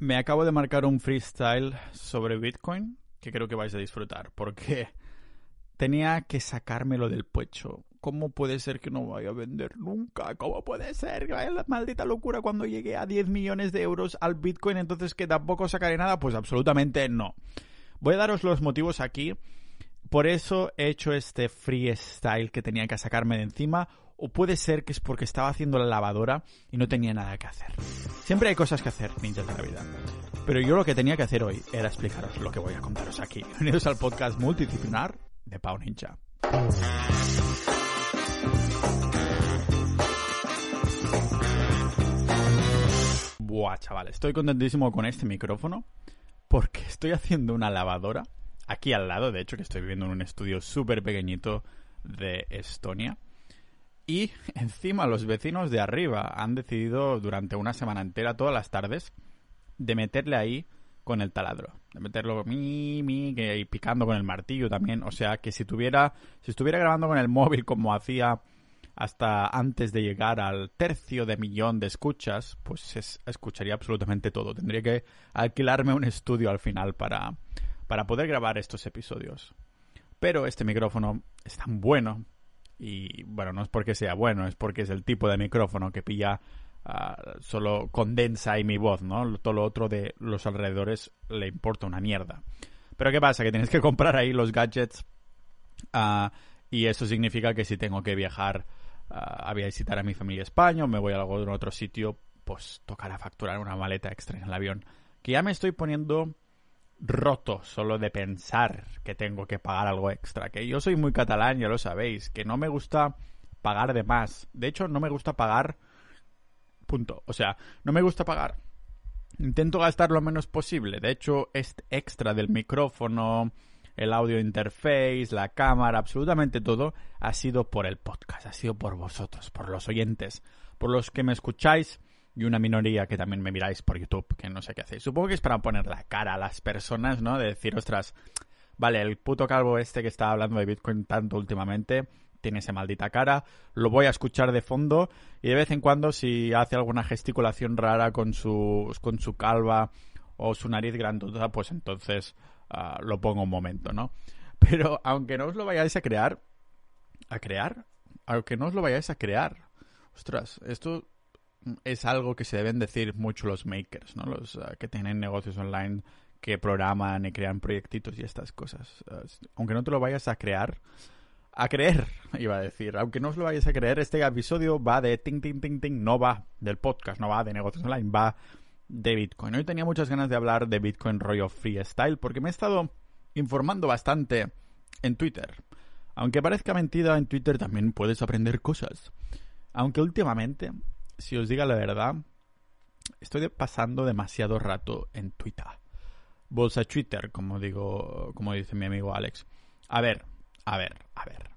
Me acabo de marcar un freestyle sobre Bitcoin que creo que vais a disfrutar porque tenía que sacármelo del pecho. ¿Cómo puede ser que no vaya a vender nunca? ¿Cómo puede ser? La maldita locura cuando llegue a 10 millones de euros al Bitcoin, entonces que tampoco sacaré nada. Pues absolutamente no. Voy a daros los motivos aquí. Por eso he hecho este freestyle que tenía que sacarme de encima. O puede ser que es porque estaba haciendo la lavadora y no tenía nada que hacer. Siempre hay cosas que hacer, ninjas de la vida. Pero yo lo que tenía que hacer hoy era explicaros lo que voy a contaros aquí. Bienvenidos al podcast multidisciplinar de Pau Ninja. Buah, chaval, estoy contentísimo con este micrófono porque estoy haciendo una lavadora aquí al lado, de hecho que estoy viviendo en un estudio súper pequeñito de Estonia. Y encima los vecinos de arriba han decidido durante una semana entera, todas las tardes, de meterle ahí con el taladro. De meterlo mi, mi, que, y picando con el martillo también. O sea que si tuviera, si estuviera grabando con el móvil como hacía hasta antes de llegar al tercio de millón de escuchas, pues escucharía absolutamente todo. Tendría que alquilarme un estudio al final para, para poder grabar estos episodios. Pero este micrófono es tan bueno, y bueno, no es porque sea bueno, es porque es el tipo de micrófono que pilla Ah, solo condensa ahí mi voz, ¿no? Todo lo otro de los alrededores le importa una mierda. Pero ¿qué pasa? Que tienes que comprar ahí los gadgets ah, y eso significa que si tengo que viajar ah, a visitar a mi familia España o me voy a algún otro sitio, pues tocará facturar una maleta extra en el avión. Que ya me estoy poniendo roto solo de pensar que tengo que pagar algo extra. Que yo soy muy catalán, ya lo sabéis, que no me gusta pagar de más. De hecho, no me gusta pagar Punto. O sea, no me gusta pagar. Intento gastar lo menos posible. De hecho, este extra del micrófono, el audio interface, la cámara, absolutamente todo ha sido por el podcast, ha sido por vosotros, por los oyentes, por los que me escucháis y una minoría que también me miráis por YouTube, que no sé qué hacéis. Supongo que es para poner la cara a las personas, ¿no? De decir, ostras, vale, el puto calvo este que está hablando de Bitcoin tanto últimamente tiene esa maldita cara, lo voy a escuchar de fondo y de vez en cuando si hace alguna gesticulación rara con su, con su calva o su nariz grandota, pues entonces ah, lo pongo un momento, ¿no? Pero aunque no os lo vayáis a crear, a crear, aunque no os lo vayáis a crear, ostras, esto es algo que se deben decir mucho los makers, ¿no? Los ah, que tienen negocios online que programan y crean proyectitos y estas cosas. Ah, aunque no te lo vayas a crear, a creer, iba a decir. Aunque no os lo vayáis a creer, este episodio va de ting, ting, ting, ting, no va del podcast, no va de negocios online, va de Bitcoin. Hoy tenía muchas ganas de hablar de Bitcoin rollo freestyle porque me he estado informando bastante en Twitter. Aunque parezca mentira, en Twitter también puedes aprender cosas. Aunque últimamente, si os diga la verdad, estoy pasando demasiado rato en Twitter. Bolsa Twitter, como digo, como dice mi amigo Alex. A ver, a ver, a ver.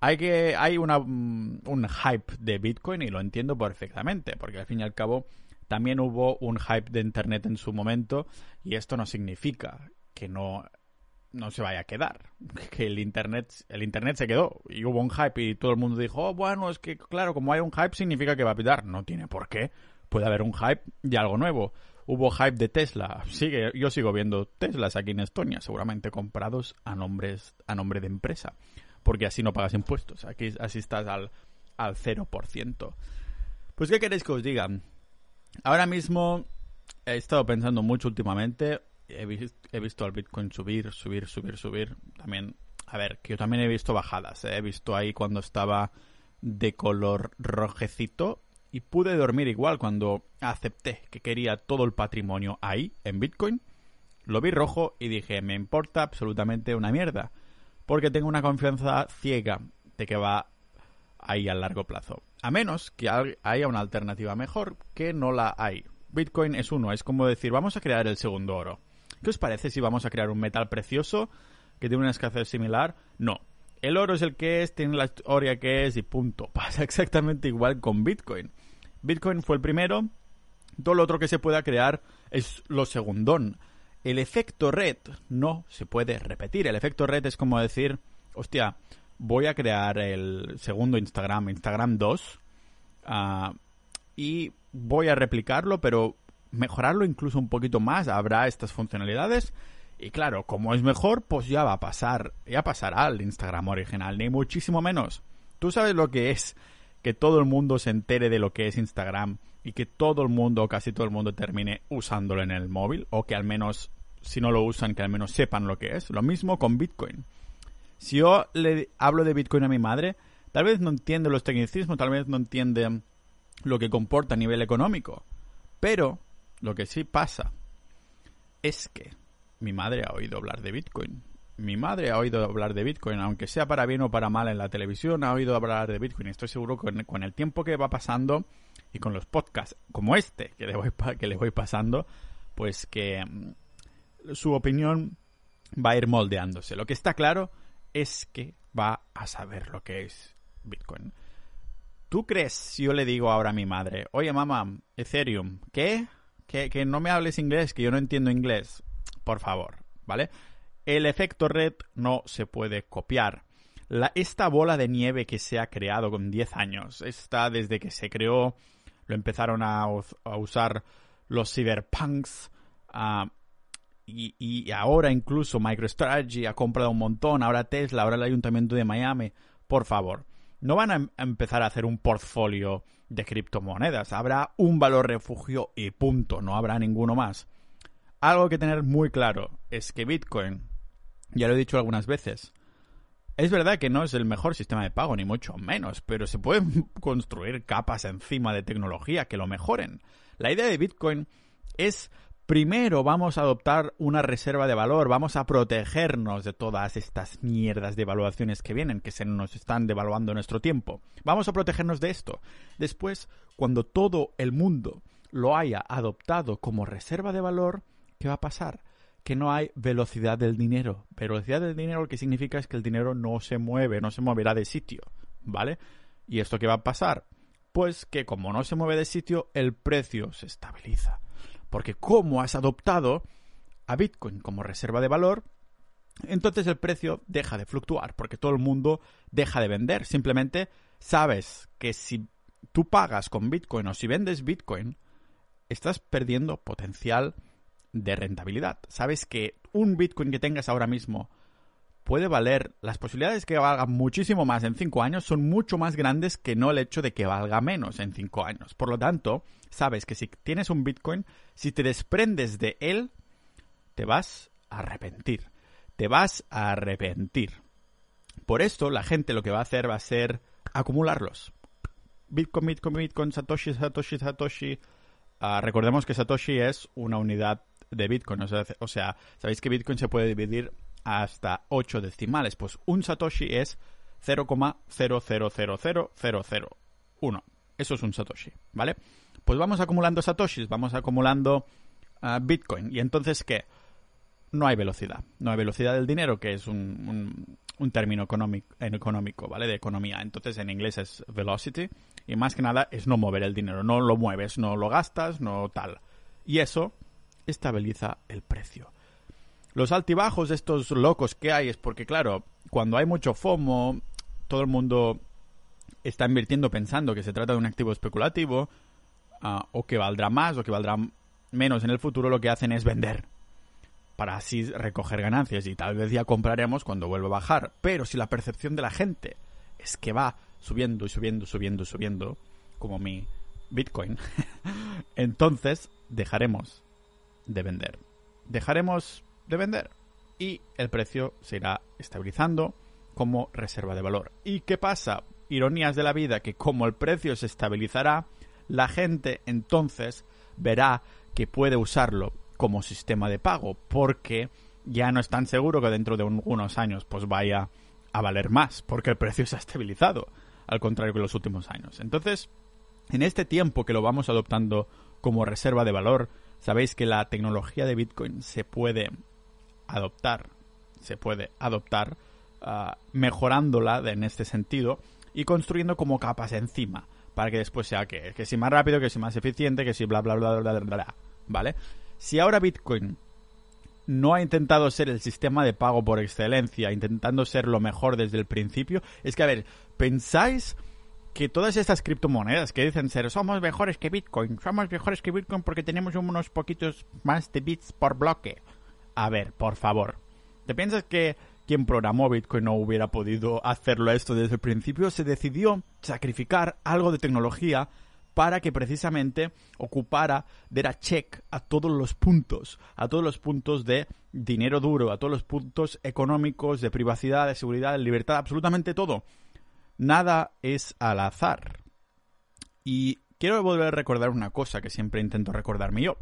Hay que hay una, mm, un hype de Bitcoin y lo entiendo perfectamente, porque al fin y al cabo también hubo un hype de Internet en su momento y esto no significa que no no se vaya a quedar, que el internet el internet se quedó y hubo un hype y todo el mundo dijo, oh, bueno, es que claro, como hay un hype significa que va a pitar, no tiene por qué. Puede haber un hype de algo nuevo hubo hype de Tesla. Sigue, yo sigo viendo Teslas aquí en Estonia, seguramente comprados a, nombres, a nombre de empresa, porque así no pagas impuestos. Aquí así estás al, al 0%. Pues, ¿qué queréis que os diga? Ahora mismo he estado pensando mucho últimamente. He, he visto al Bitcoin subir, subir, subir, subir. También, a ver, que yo también he visto bajadas. ¿eh? He visto ahí cuando estaba de color rojecito y pude dormir igual cuando acepté que quería todo el patrimonio ahí, en Bitcoin. Lo vi rojo y dije, me importa absolutamente una mierda, porque tengo una confianza ciega de que va ahí a largo plazo. A menos que haya una alternativa mejor que no la hay. Bitcoin es uno, es como decir, vamos a crear el segundo oro. ¿Qué os parece si vamos a crear un metal precioso que tiene una escasez similar? No. El oro es el que es, tiene la historia que es y punto. Pasa exactamente igual con Bitcoin. Bitcoin fue el primero, todo lo otro que se pueda crear es lo segundón. El efecto red no se puede repetir. El efecto red es como decir, hostia, voy a crear el segundo Instagram, Instagram 2, ah, y voy a replicarlo, pero mejorarlo incluso un poquito más, habrá estas funcionalidades. Y claro, como es mejor, pues ya va a pasar, ya pasará al Instagram original, ni muchísimo menos. Tú sabes lo que es que todo el mundo se entere de lo que es Instagram y que todo el mundo, casi todo el mundo, termine usándolo en el móvil, o que al menos, si no lo usan, que al menos sepan lo que es. Lo mismo con Bitcoin. Si yo le hablo de Bitcoin a mi madre, tal vez no entiende los tecnicismos, tal vez no entiende lo que comporta a nivel económico. Pero lo que sí pasa es que mi madre ha oído hablar de Bitcoin. Mi madre ha oído hablar de Bitcoin, aunque sea para bien o para mal en la televisión, ha oído hablar de Bitcoin. Estoy seguro que con el tiempo que va pasando y con los podcasts como este que le voy, que voy pasando, pues que mm, su opinión va a ir moldeándose. Lo que está claro es que va a saber lo que es Bitcoin. ¿Tú crees si yo le digo ahora a mi madre, oye mamá, Ethereum, ¿qué? Que, que no me hables inglés, que yo no entiendo inglés. Por favor, ¿vale? El efecto red no se puede copiar. La, esta bola de nieve que se ha creado con 10 años, está desde que se creó, lo empezaron a, usar los cyberpunks, uh, y, ahora incluso MicroStrategy ha comprado un montón, ahora Tesla, ahora el Ayuntamiento de Miami, por favor, no van a, em-, empezar a hacer un portfolio de criptomonedas, habrá un valor refugio y punto, no habrá ninguno más. Algo que tener muy claro es que Bitcoin, ya lo he dicho algunas veces, es verdad que no es el mejor sistema de pago, ni mucho menos, pero se pueden construir capas encima de tecnología que lo mejoren. La idea de Bitcoin es Primero vamos a adoptar una reserva de valor, vamos a protegernos de todas estas mierdas de evaluaciones que vienen, que se nos están devaluando nuestro tiempo. Vamos a protegernos de esto. Después, cuando todo el mundo lo haya adoptado como reserva de valor, ¿qué va a pasar? Que no hay velocidad del dinero. Velocidad del dinero lo que significa es que el dinero no se mueve, no se moverá de sitio, ¿vale? ¿Y esto qué va a pasar? Pues que como no se mueve de sitio, el precio se estabiliza. Porque como has adoptado a Bitcoin como reserva de valor, entonces el precio deja de fluctuar, porque todo el mundo deja de vender. Simplemente sabes que si tú pagas con Bitcoin o si vendes Bitcoin, estás perdiendo potencial de rentabilidad. Sabes que un Bitcoin que tengas ahora mismo puede valer, las posibilidades de que valga muchísimo más en 5 años son mucho más grandes que no el hecho de que valga menos en 5 años. Por lo tanto, sabes que si tienes un Bitcoin, si te desprendes de él, te vas a arrepentir. Te vas a arrepentir. Por esto, la gente lo que va a hacer va a ser acumularlos. Bitcoin, Bitcoin, Bitcoin, Satoshi, Satoshi, Satoshi. Ah, recordemos que Satoshi es una unidad de Bitcoin. o sea, sabéis que Bitcoin se puede dividir hasta 8 decimales. Pues un Satoshi es 0,0000001. Eso es un Satoshi, ¿vale? Pues vamos acumulando Satoshis, vamos acumulando ah, Bitcoin. ¿Y entonces qué? No hay velocidad. No hay velocidad del dinero, que es un, un, término económico, económico, ¿vale? De economía. Entonces en inglés es velocity. Y más que nada es no mover el dinero. No lo mueves, no lo gastas, no tal. Y eso estabiliza el precio. Los altibajos de estos locos que hay es porque, claro, cuando hay mucho FOMO, todo el mundo está invirtiendo pensando que se trata de un activo especulativo, ah, o que valdrá más o que valdrá menos en el futuro, lo que hacen es vender para así recoger ganancias y tal vez ya compraremos cuando vuelva a bajar. Pero si la percepción de la gente es que va subiendo y subiendo, subiendo, subiendo, como mi Bitcoin, entonces dejaremos de vender. Dejaremos de vender y el precio se irá estabilizando como reserva de valor. ¿Y qué pasa? Ironías de la vida que como el precio se estabilizará, la gente entonces verá que puede usarlo como sistema de pago porque ya no es tan seguro que dentro de unos años pues vaya a valer más porque el precio se ha estabilizado al contrario que los últimos años. Entonces, en este tiempo que lo vamos adoptando como reserva de valor, sabéis que la tecnología de Bitcoin se puede adoptar, se puede adoptar ah, mejorándola en este sentido y construyendo como capas encima para que después sea que, que si más rápido, que si más eficiente, que si bla bla bla bla bla bla, ¿vale? Si ahora Bitcoin no ha intentado ser el sistema de pago por excelencia, intentando ser lo mejor desde el principio, es que a ver, pensáis que todas estas criptomonedas que dicen ser somos mejores que Bitcoin, somos mejores que Bitcoin porque tenemos unos poquitos más de bits por bloque. A ver, por favor. ¿Te piensas que quien programó Bitcoin no hubiera podido hacerlo esto desde el principio? Se decidió sacrificar algo de tecnología para que precisamente ocupara, diera check a todos los puntos, a todos los puntos de dinero duro, a todos los puntos económicos, de privacidad, de seguridad, de libertad, absolutamente todo nada es al azar. Y quiero volver a recordar una cosa que siempre intento recordarme yo.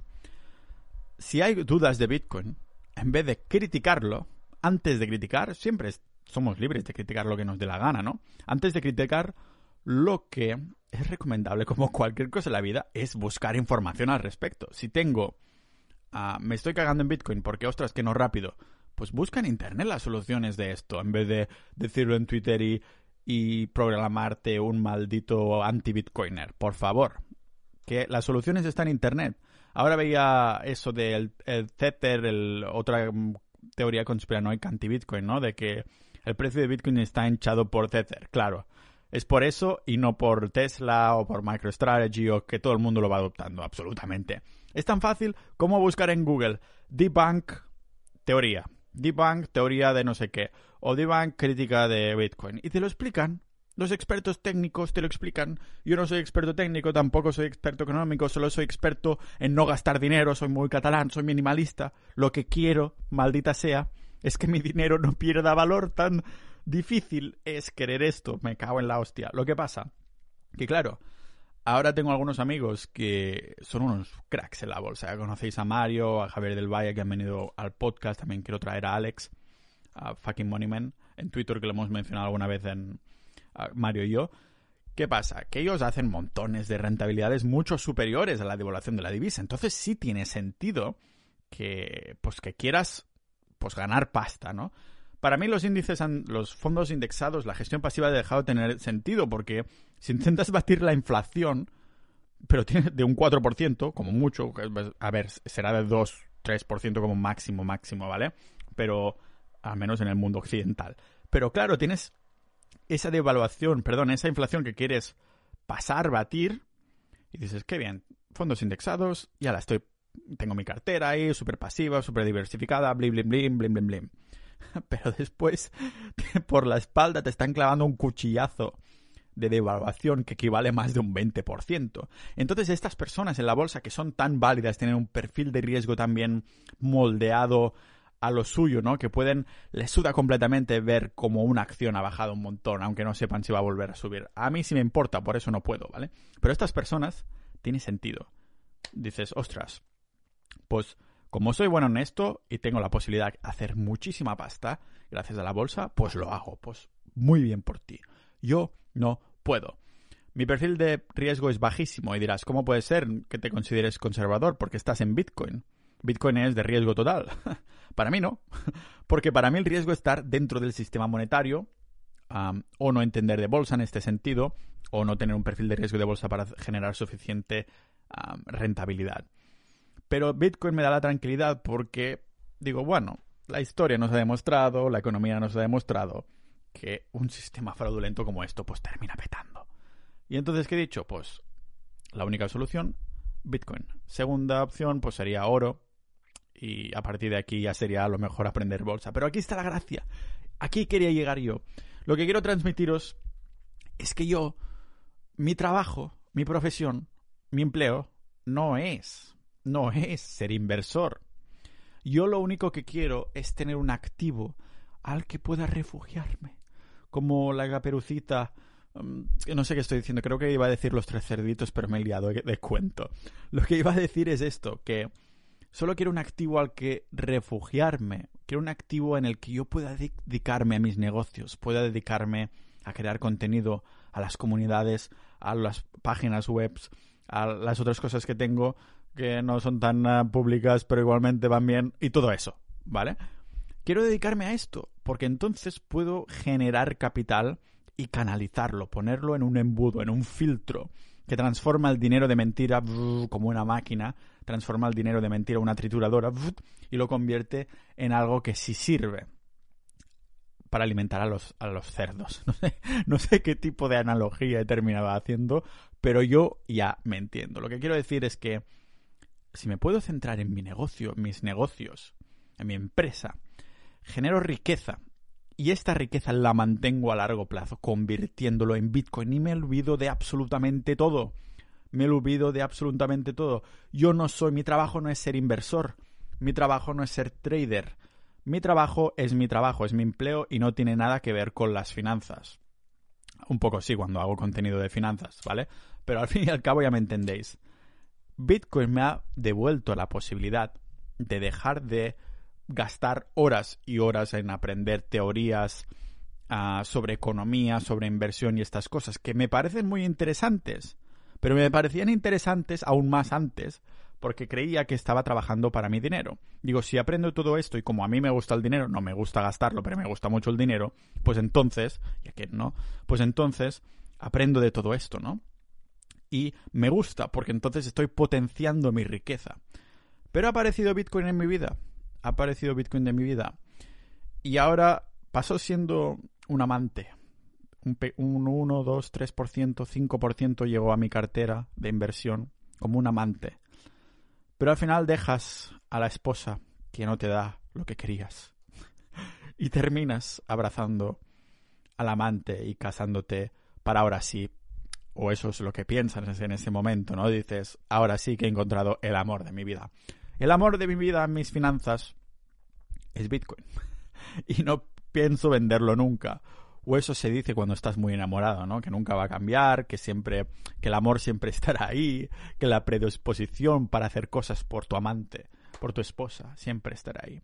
Si hay dudas de Bitcoin, en vez de criticarlo, antes de criticar, siempre somos libres de criticar lo que nos dé la gana, ¿no? Antes de criticar, lo que es recomendable, como cualquier cosa en la vida, es buscar información al respecto. Si tengo, ah, me estoy cagando en Bitcoin porque, ostras, que no rápido, pues busca en Internet las soluciones de esto, en vez de decirlo en Twitter y, y programarte un maldito anti-bitcoiner. Por favor. Que las soluciones están en Internet. Ahora veía eso del el Tether, otra teoría conspiranoica anti-bitcoin, ¿no? De que el precio de bitcoin está hinchado por Tether. Claro. Es por eso y no por Tesla o por MicroStrategy o que todo el mundo lo va adoptando, absolutamente. Es tan fácil como buscar en Google debunk teoría Debunk, teoría de no sé qué, o Debunk, crítica de Bitcoin. Y te lo explican. Los expertos técnicos te lo explican. Yo no soy experto técnico, tampoco soy experto económico, solo soy experto en no gastar dinero, soy muy catalán, soy minimalista. Lo que quiero, maldita sea, es que mi dinero no pierda valor. Tan difícil es querer esto. Me cago en la hostia. Lo que pasa, que claro, Ahora tengo algunos amigos que son unos cracks en la bolsa. conocéis a Mario, a Javier del Valle que han venido al podcast. También quiero traer a Alex, a fucking Moneyman, en Twitter que lo hemos mencionado alguna vez en Mario y yo. ¿Qué pasa? Que ellos hacen montones de rentabilidades mucho superiores a la devaluación de la divisa. Entonces sí tiene sentido que, pues, que quieras pues, ganar pasta, ¿no? Para mí los índices, los fondos indexados, la gestión pasiva ha dejado de tener sentido porque si intentas batir la inflación, pero tiene de un 4%, como mucho, a ver, será de 2, 3% como máximo, máximo, ¿vale? Pero al menos en el mundo occidental. Pero claro, tienes esa devaluación, perdón, esa inflación que quieres pasar, batir, y dices, qué bien, fondos indexados, ya la estoy, tengo mi cartera ahí, súper pasiva, súper diversificada, blim, blim, blim, blim, blim, blim. pero después por la espalda te están clavando un cuchillazo de devaluación que equivale a más de un 20%. Entonces estas personas en la bolsa que son tan válidas, tienen un perfil de riesgo también moldeado a lo suyo, ¿no? Que pueden, les suda completamente ver como una acción ha bajado un montón, aunque no sepan si va a volver a subir. A mí sí me importa, por eso no puedo, ¿vale? Pero estas personas, tiene sentido. Dices, ostras, pues como soy bueno en esto y tengo la posibilidad de hacer muchísima pasta gracias a la bolsa, pues lo hago. Pues muy bien por ti. Yo no puedo. Mi perfil de riesgo es bajísimo y dirás, ¿cómo puede ser que te consideres conservador? Porque estás en Bitcoin. Bitcoin es de riesgo total. para mí no. Porque para mí el riesgo es estar dentro del sistema monetario o no entender de bolsa en este sentido o no tener un perfil de riesgo de bolsa para generar suficiente rentabilidad. Pero Bitcoin me da la tranquilidad porque digo, bueno, la historia nos ha demostrado, la economía nos ha demostrado que un sistema fraudulento como esto pues termina petando. Y entonces, ¿qué he dicho? Pues la única solución, Bitcoin. Segunda opción, pues sería oro. Y a partir de aquí ya sería lo mejor aprender bolsa. Pero aquí está la gracia. Aquí quería llegar yo. Lo que quiero transmitiros es que yo, mi trabajo, mi profesión, mi empleo, no es no es ser inversor. Yo lo único que quiero es tener un activo al que pueda refugiarme. Como la gaperucita. Mm, no sé qué estoy diciendo, creo que iba a decir los tres cerditos, pero me he liado de cuento. Lo que iba a decir es esto, que solo quiero un activo al que refugiarme. Quiero un activo en el que yo pueda dedicarme a mis negocios, pueda dedicarme a crear contenido, a las comunidades, a las páginas web, a las otras cosas que tengo que no son tan ah, públicas, pero igualmente van bien, y todo eso, ¿vale? Quiero dedicarme a esto, porque entonces puedo generar capital y canalizarlo, ponerlo en un embudo, en un filtro, que transforma el dinero de mentira como una máquina, transforma el dinero de mentira una trituradora y lo convierte en algo que sí sirve. para alimentar a los, a los cerdos. No sé, no sé qué tipo de analogía he terminado haciendo, pero yo ya me entiendo. Lo que quiero decir es que si me puedo centrar en mi negocio, mis negocios, en mi empresa, genero riqueza y esta riqueza la mantengo a largo plazo, convirtiéndolo en Bitcoin y me olvido de absolutamente todo. Me olvido de absolutamente todo. Yo no soy, mi trabajo no es ser inversor, mi trabajo no es ser trader, mi trabajo es mi trabajo, es mi empleo y no tiene nada que ver con las finanzas. Un poco sí cuando hago contenido de finanzas, ¿vale? Pero al fin y al cabo ya me entendéis. Bitcoin me ha devuelto la posibilidad de dejar de gastar horas y horas en aprender teorías ah, sobre economía, sobre inversión y estas cosas, que me parecen muy interesantes, pero me parecían interesantes aún más antes, porque creía que estaba trabajando para mi dinero. Digo, si aprendo todo esto y como a mí me gusta el dinero, no me gusta gastarlo, pero me gusta mucho el dinero, pues entonces, ya que no, pues entonces aprendo de todo esto, ¿no? Y me gusta, porque entonces estoy potenciando mi riqueza. Pero ha aparecido Bitcoin en mi vida ha aparecido Bitcoin de mi vida. Y ahora pasó siendo un amante. Un, 1, 2, 3%, 5% llegó a mi cartera de inversión como un amante. Pero al final dejas a la esposa que no te da lo que querías. y terminas abrazando al amante y casándote para ahora sí. O eso es lo que piensas en ese momento, ¿no? Dices, ahora sí que he encontrado el amor de mi vida. El amor de mi vida, mis finanzas, es Bitcoin. y no pienso venderlo nunca. O eso se dice cuando estás muy enamorado, ¿no? Que nunca va a cambiar, que siempre, que el amor siempre estará ahí, que la predisposición para hacer cosas por tu amante, por tu esposa, siempre estará ahí.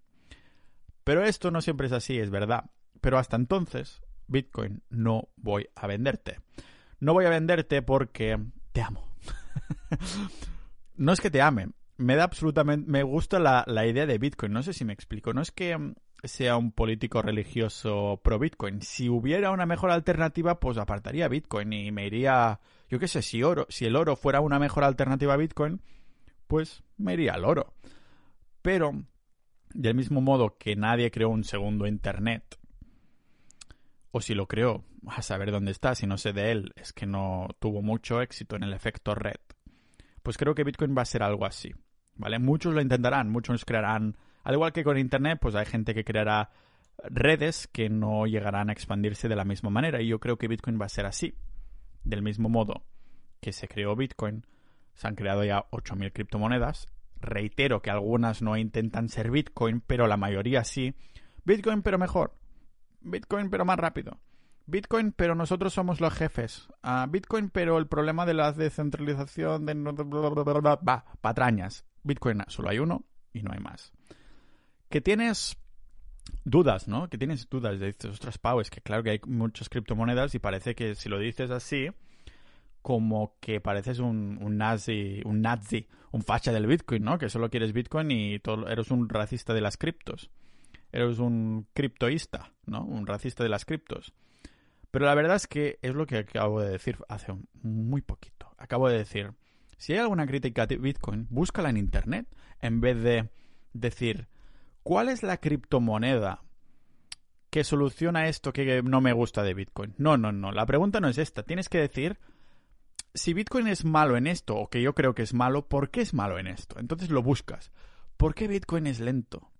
Pero esto no siempre es así, es verdad. Pero hasta entonces, Bitcoin no voy a venderte. No voy a venderte porque te amo. no es que te ame, me da absolutamente. Me gusta la, idea de Bitcoin. No sé si me explico. No es que sea un político religioso pro Bitcoin. Si hubiera una mejor alternativa, pues apartaría Bitcoin y me iría. Yo qué sé, si oro, si el oro fuera una mejor alternativa a Bitcoin, pues me iría al oro. Pero, del mismo modo que nadie creó un segundo Internet, o si lo creó, a saber dónde está, si no sé de él, es que no tuvo mucho éxito en el efecto red. Pues creo que Bitcoin va a ser algo así. ¿vale? Muchos lo intentarán, muchos crearán, al igual que con Internet, pues hay gente que creará redes que no llegarán a expandirse de la misma manera y yo creo que Bitcoin va a ser así. Del mismo modo que se creó Bitcoin, se han creado ya 8.000 criptomonedas. Reitero que algunas no intentan ser Bitcoin, pero la mayoría sí. Bitcoin pero mejor. Bitcoin pero más rápido. Bitcoin, pero nosotros somos los jefes. Ah, Bitcoin, pero el problema de la descentralización de... Va, patrañas. Bitcoin solo hay uno y no hay más. Que tienes dudas, ¿no? Que tienes dudas de estos ostras, Pau, es que claro que hay muchas criptomonedas y parece que si lo dices así, como que pareces un, un nazi, un nazi, un facha del Bitcoin, ¿no? Que solo quieres Bitcoin y eres un racista de las criptos. Eres un criptoísta, ¿no? Un racista de las criptos. Pero la verdad es que es lo que acabo de decir hace muy poquito. Acabo de decir, si hay alguna crítica de Bitcoin, búscala en Internet en vez de decir, ¿cuál es la criptomoneda que soluciona esto que no me gusta de Bitcoin? No, no, no. La pregunta no es esta. Tienes que decir, si Bitcoin es malo en esto, o que yo creo que es malo, ¿por qué es malo en esto? Entonces lo buscas. ¿Por qué Bitcoin es lento?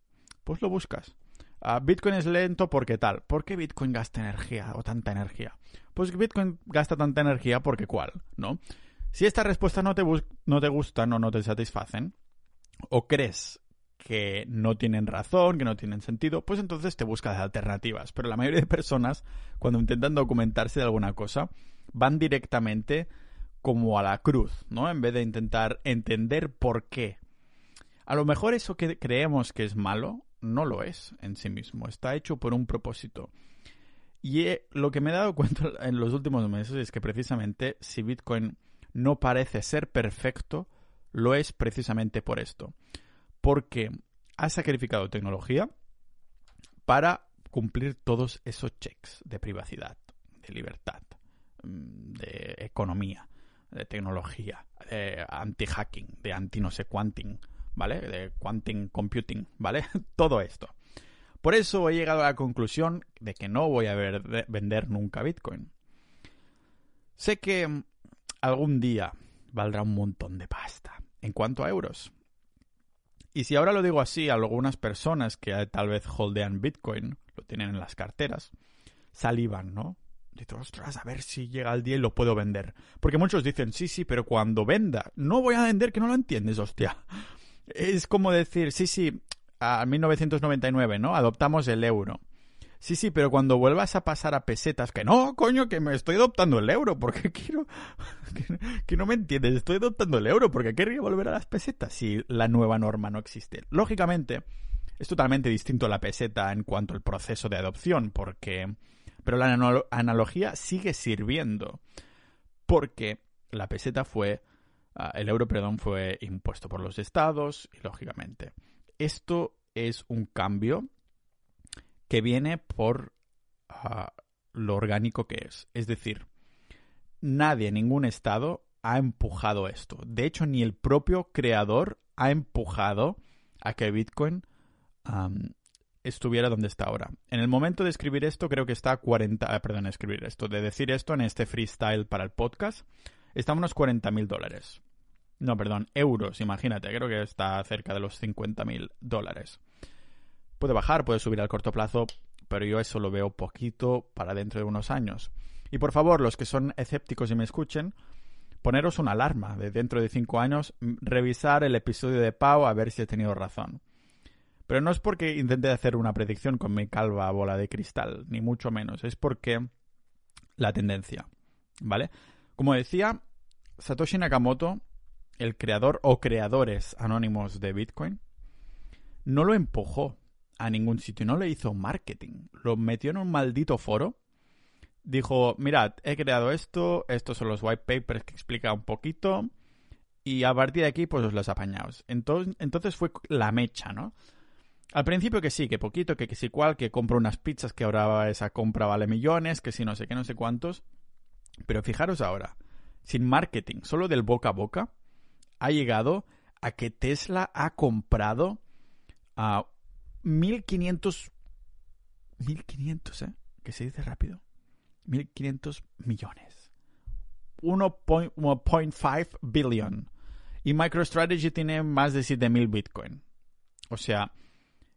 Pues lo buscas. Ah, Bitcoin es lento porque tal. ¿Por qué Bitcoin gasta energía o tanta energía? Pues Bitcoin gasta tanta energía porque cuál, ¿no? Si estas respuestas no no te gustan o no te satisfacen, o crees que no tienen razón, que no tienen sentido, pues entonces te buscas alternativas. Pero la mayoría de personas, cuando intentan documentarse de alguna cosa, van directamente como a la cruz, ¿no? En vez de intentar entender por qué. A lo mejor eso que creemos que es malo, no lo es en sí mismo. Está hecho por un propósito. Y eh, lo que me he dado cuenta en los últimos meses es que precisamente si Bitcoin no parece ser perfecto, lo es precisamente por esto. Porque ha sacrificado tecnología para cumplir todos esos checks de privacidad, de libertad, mm, de economía, de tecnología, de anti-hacking, de anti-no sé quanting, ¿vale? De quantum computing, ¿vale? Todo esto. Por eso he llegado a la conclusión de que no voy a vender nunca Bitcoin. Sé que algún día valdrá un montón de pasta en cuanto a euros. Y si ahora lo digo así, algunas personas que tal vez holdean Bitcoin, lo tienen en las carteras, salivan, ¿no? Dicen, ostras, a ver si llega el día y lo puedo vender. Porque muchos dicen, sí, sí, pero cuando venda, no voy a vender, que no lo entiendes, hostia. Es como decir, sí, sí, a 1999, ¿no? Adoptamos el euro. Sí, sí, pero cuando vuelvas a pasar a pesetas, que no, coño, que me estoy adoptando el euro, porque quiero... que, no me entiendes, estoy adoptando el euro, porque querría volver a las pesetas si la nueva norma no existe. Lógicamente, es totalmente distinto la peseta en cuanto al proceso de adopción, porque... Pero la analogía sigue sirviendo, porque la peseta fue... Ah, el euro, perdón, fue impuesto por los estados y, lógicamente, esto es un cambio que viene por ah, lo orgánico que es. Es decir, nadie, ningún Estado ha empujado esto. De hecho, ni el propio creador ha empujado a que Bitcoin estuviera donde está ahora. En el momento de escribir esto, creo que está a 40, ah, perdón, escribir esto, de decir esto en este freestyle para el podcast, está a unos 40 mil dólares. No, perdón, euros, imagínate, creo que está cerca de los 50 mil dólares. Puede bajar, puede subir al corto plazo, pero yo eso lo veo poquito para dentro de unos años. Y por favor, los que son escépticos y me escuchen, poneros una alarma de dentro de cinco años, revisar el episodio de Pau a ver si he tenido razón. Pero no es porque intente hacer una predicción con mi calva bola de cristal, ni mucho menos, es porque la tendencia, ¿vale? Como decía, Satoshi Nakamoto, el creador o creadores anónimos de Bitcoin, no lo empujó a ningún sitio, no le hizo marketing. Lo metió en un maldito foro. Dijo, mirad, he creado esto, estos son los white papers que explica un poquito. Y a partir de aquí, pues os los apañaos. Entonces, entonces fue la mecha, ¿no? Al principio que sí, que poquito, que, que sí cual, que compro unas pizzas, que ahora esa compra vale millones, que si no sé qué, no sé cuántos. Pero fijaros ahora, sin marketing, solo del boca a boca, ha llegado a que Tesla ha comprado a 1500. 1500, ¿eh? Que se dice rápido. 1500 millones. 1.5 billion. Y MicroStrategy tiene más de 7000 Bitcoin. O sea,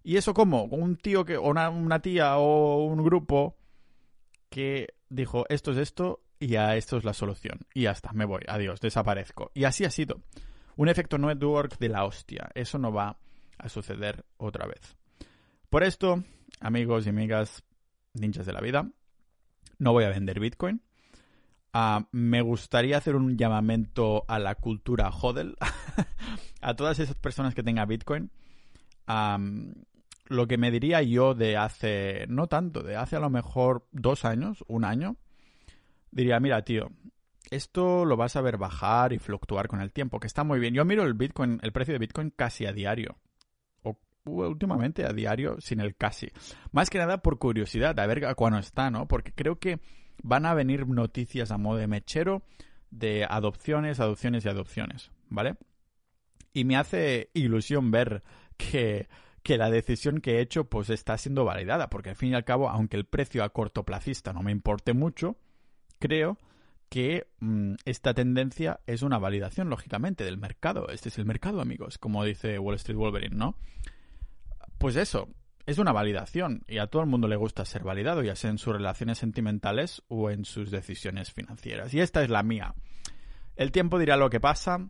¿y eso cómo? Un tío que, o una, una tía o un grupo que dijo esto es esto y ya esto es la solución. Y ya está, me voy, adiós, desaparezco. Y así ha sido. Un efecto network de la hostia. Eso no va a suceder otra vez. Por esto, amigos y amigas ninjas de la vida, no voy a vender Bitcoin. Ah, me gustaría hacer un llamamiento a la cultura hodl, a todas esas personas que tengan Bitcoin. lo que me diría yo de hace, no tanto, de hace a lo mejor dos años, un año, diría, mira, tío, esto lo vas a ver bajar y fluctuar con el tiempo, que está muy bien. Yo miro el Bitcoin, el precio de Bitcoin casi a diario últimamente a diario sin el casi. Más que nada por curiosidad, a ver a cuándo está, ¿no? Porque creo que van a venir noticias a modo de mechero de adopciones, adopciones y adopciones, ¿vale? Y me hace ilusión ver que, que la decisión que he hecho pues está siendo validada, porque al fin y al cabo, aunque el precio a corto plazista no me importe mucho, creo que mm, esta tendencia es una validación, lógicamente, del mercado. Este es el mercado, amigos, como dice Wall Street Wolverine, ¿no? Pues eso, es una validación y a todo el mundo le gusta ser validado, ya sea en sus relaciones sentimentales o en sus decisiones financieras. Y esta es la mía. El tiempo dirá lo que pasa.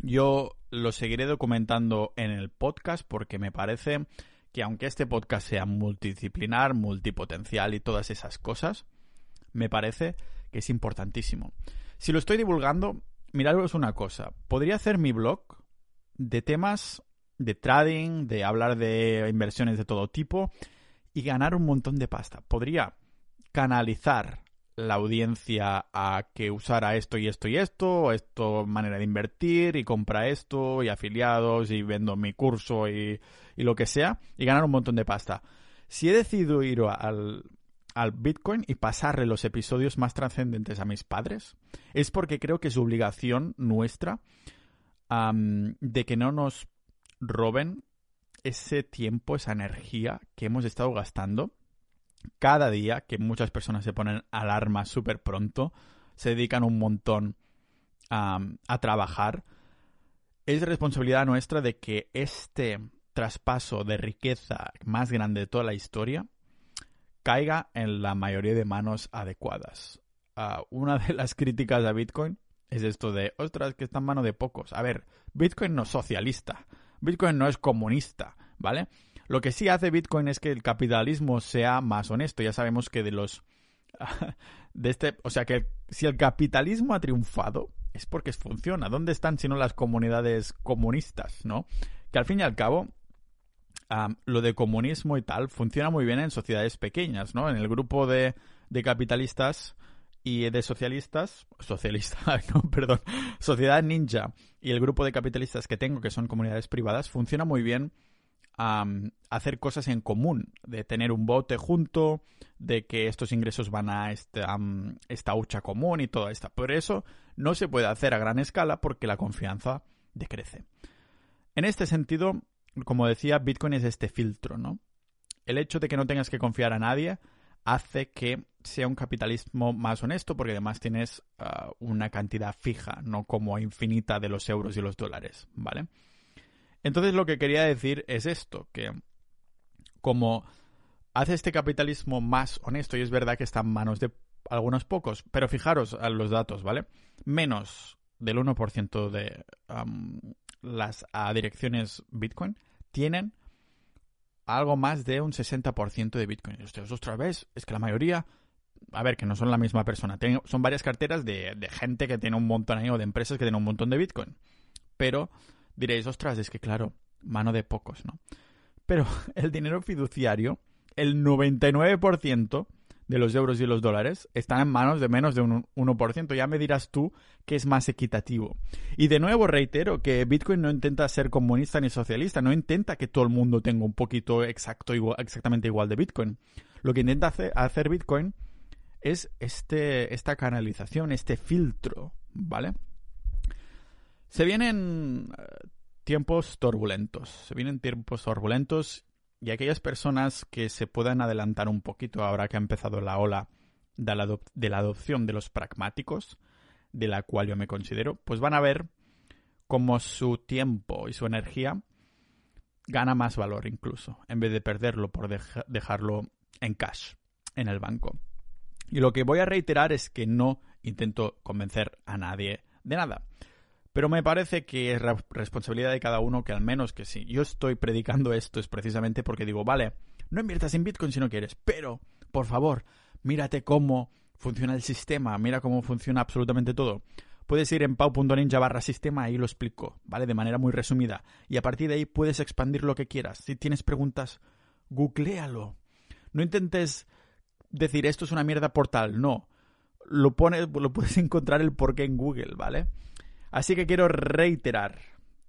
Yo lo seguiré documentando en el podcast porque me parece que aunque este podcast sea multidisciplinar, multipotencial y todas esas cosas, me parece que es importantísimo. Si lo estoy divulgando, miraros una cosa. Podría hacer mi blog de temas de trading, de hablar de inversiones de todo tipo y ganar un montón de pasta. Podría canalizar la audiencia a que usara esto y esto y esto, esto manera de invertir y compra esto y afiliados y vendo mi curso y, y lo que sea y ganar un montón de pasta. Si he decidido ir al, al Bitcoin y pasarle los episodios más trascendentes a mis padres, es porque creo que es obligación nuestra de que no nos roben ese tiempo, esa energía que hemos estado gastando cada día, que muchas personas se ponen alarmas súper pronto, se dedican un montón a trabajar, es responsabilidad nuestra de que este traspaso de riqueza más grande de toda la historia caiga en la mayoría de manos adecuadas. Ah, una de las críticas a Bitcoin es esto de, ostras, que está en mano de pocos. A ver, Bitcoin no es socialista, Bitcoin no es comunista, ¿vale? Lo que sí hace Bitcoin es que el capitalismo sea más honesto. Ya sabemos que de los... de este, o sea que si el capitalismo ha triunfado es porque funciona. ¿Dónde están si no las comunidades comunistas, no? Que al fin y al cabo lo de comunismo y tal funciona muy bien en sociedades pequeñas, ¿no? En el grupo de, de capitalistas y de socialistas, socialistas, no, perdón, sociedad ninja y el grupo de capitalistas que tengo, que son comunidades privadas, funciona muy bien hacer cosas en común, de tener un bote junto, de que estos ingresos van a esta, esta hucha común y todo esto. Por eso no se puede hacer a gran escala porque la confianza decrece. En este sentido, como decía, Bitcoin es este filtro, ¿no? El hecho de que no tengas que confiar a nadie hace que sea un capitalismo más honesto porque además tienes ah, una cantidad fija, no como infinita de los euros y los dólares, ¿vale? Entonces lo que quería decir es esto, que como hace este capitalismo más honesto y es verdad que está en manos de algunos pocos, pero fijaros a los datos, ¿vale? Menos del 1% de las direcciones Bitcoin tienen algo más de un 60% de Bitcoin. Ustedes, otra vez, es que la mayoría, a ver, que no son la misma persona, son varias carteras de, de, gente que tiene un montón ahí o de empresas que tienen un montón de Bitcoin. Pero diréis, ostras, es que claro, mano de pocos, ¿no? Pero el dinero fiduciario, el 99% de los euros y los dólares están en manos de menos de un 1%. Ya me dirás tú que es más equitativo. Y de nuevo reitero que Bitcoin no intenta ser comunista ni socialista, no intenta que todo el mundo tenga un poquito exacto, igual, exactamente igual de Bitcoin. Lo que intenta hacer, Bitcoin es este, esta canalización, este filtro, ¿vale? Se vienen eh, tiempos turbulentos, se vienen tiempos turbulentos y aquellas personas que se puedan adelantar un poquito ahora que ha empezado la ola de la, adopción de los pragmáticos, de la cual yo me considero, pues van a ver cómo su tiempo y su energía gana más valor incluso, en vez de perderlo por dejarlo en cash, en el banco. Y lo que voy a reiterar es que no intento convencer a nadie de nada. Pero me parece que es responsabilidad de cada uno que al menos que si yo estoy predicando esto es precisamente porque digo, vale, no inviertas en Bitcoin si no quieres, pero, por favor, mírate cómo funciona el sistema, mira cómo funciona absolutamente todo. Puedes ir en pau.ninja barra sistema, y lo explico, ¿vale? De manera muy resumida. Y a partir de ahí puedes expandir lo que quieras. Si tienes preguntas, googlealo. No intentes decir esto es una mierda portal, no. Lo, pones, lo puedes encontrar el porqué en Google, ¿vale? Así que quiero reiterar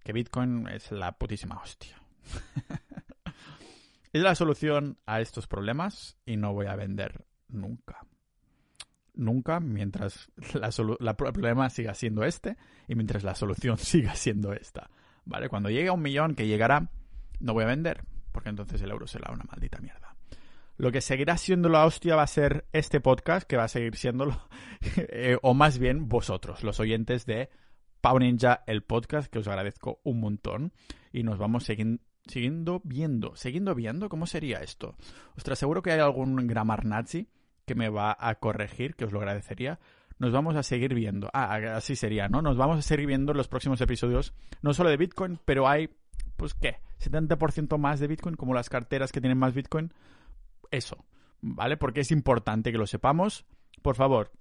que Bitcoin es la putísima hostia. es la solución a estos problemas y no voy a vender nunca. Nunca mientras el problema siga siendo este y mientras la solución siga siendo esta. ¿Vale? Cuando llegue a un millón, que llegará, no voy a vender, porque entonces el euro será una maldita mierda. Lo que seguirá siendo la hostia va a ser este podcast, que va a seguir siéndolo, eh, o más bien vosotros, los oyentes de Pau Ninja, el podcast, que os agradezco un montón. Y nos vamos siguiendo viendo. ¿Siguiendo viendo? ¿Cómo sería esto? Os aseguro que hay algún grammar nazi que me va a corregir, que os lo agradecería. Nos vamos a seguir viendo. Ah, así sería, ¿no? Nos vamos a seguir viendo los próximos episodios, no solo de Bitcoin, pero hay, pues, ¿qué? 70% más de Bitcoin, como las carteras que tienen más Bitcoin. Eso, ¿vale? Porque es importante que lo sepamos. Por favor,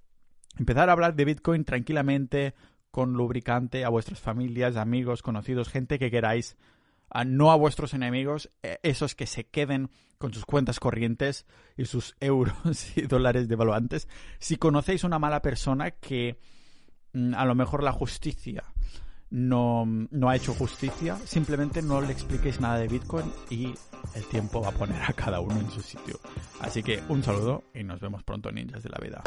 empezar a hablar de Bitcoin tranquilamente, con lubricante a vuestras familias, amigos, conocidos, gente que queráis, no a vuestros enemigos, e, esos que se queden con sus cuentas corrientes y sus euros y dólares devaluantes. Si conocéis una mala persona que mm, a lo mejor la justicia no, no, ha hecho justicia, simplemente no le expliquéis nada de Bitcoin y el tiempo va a poner a cada uno en su sitio. Así que un saludo y nos vemos pronto, ninjas de la vida.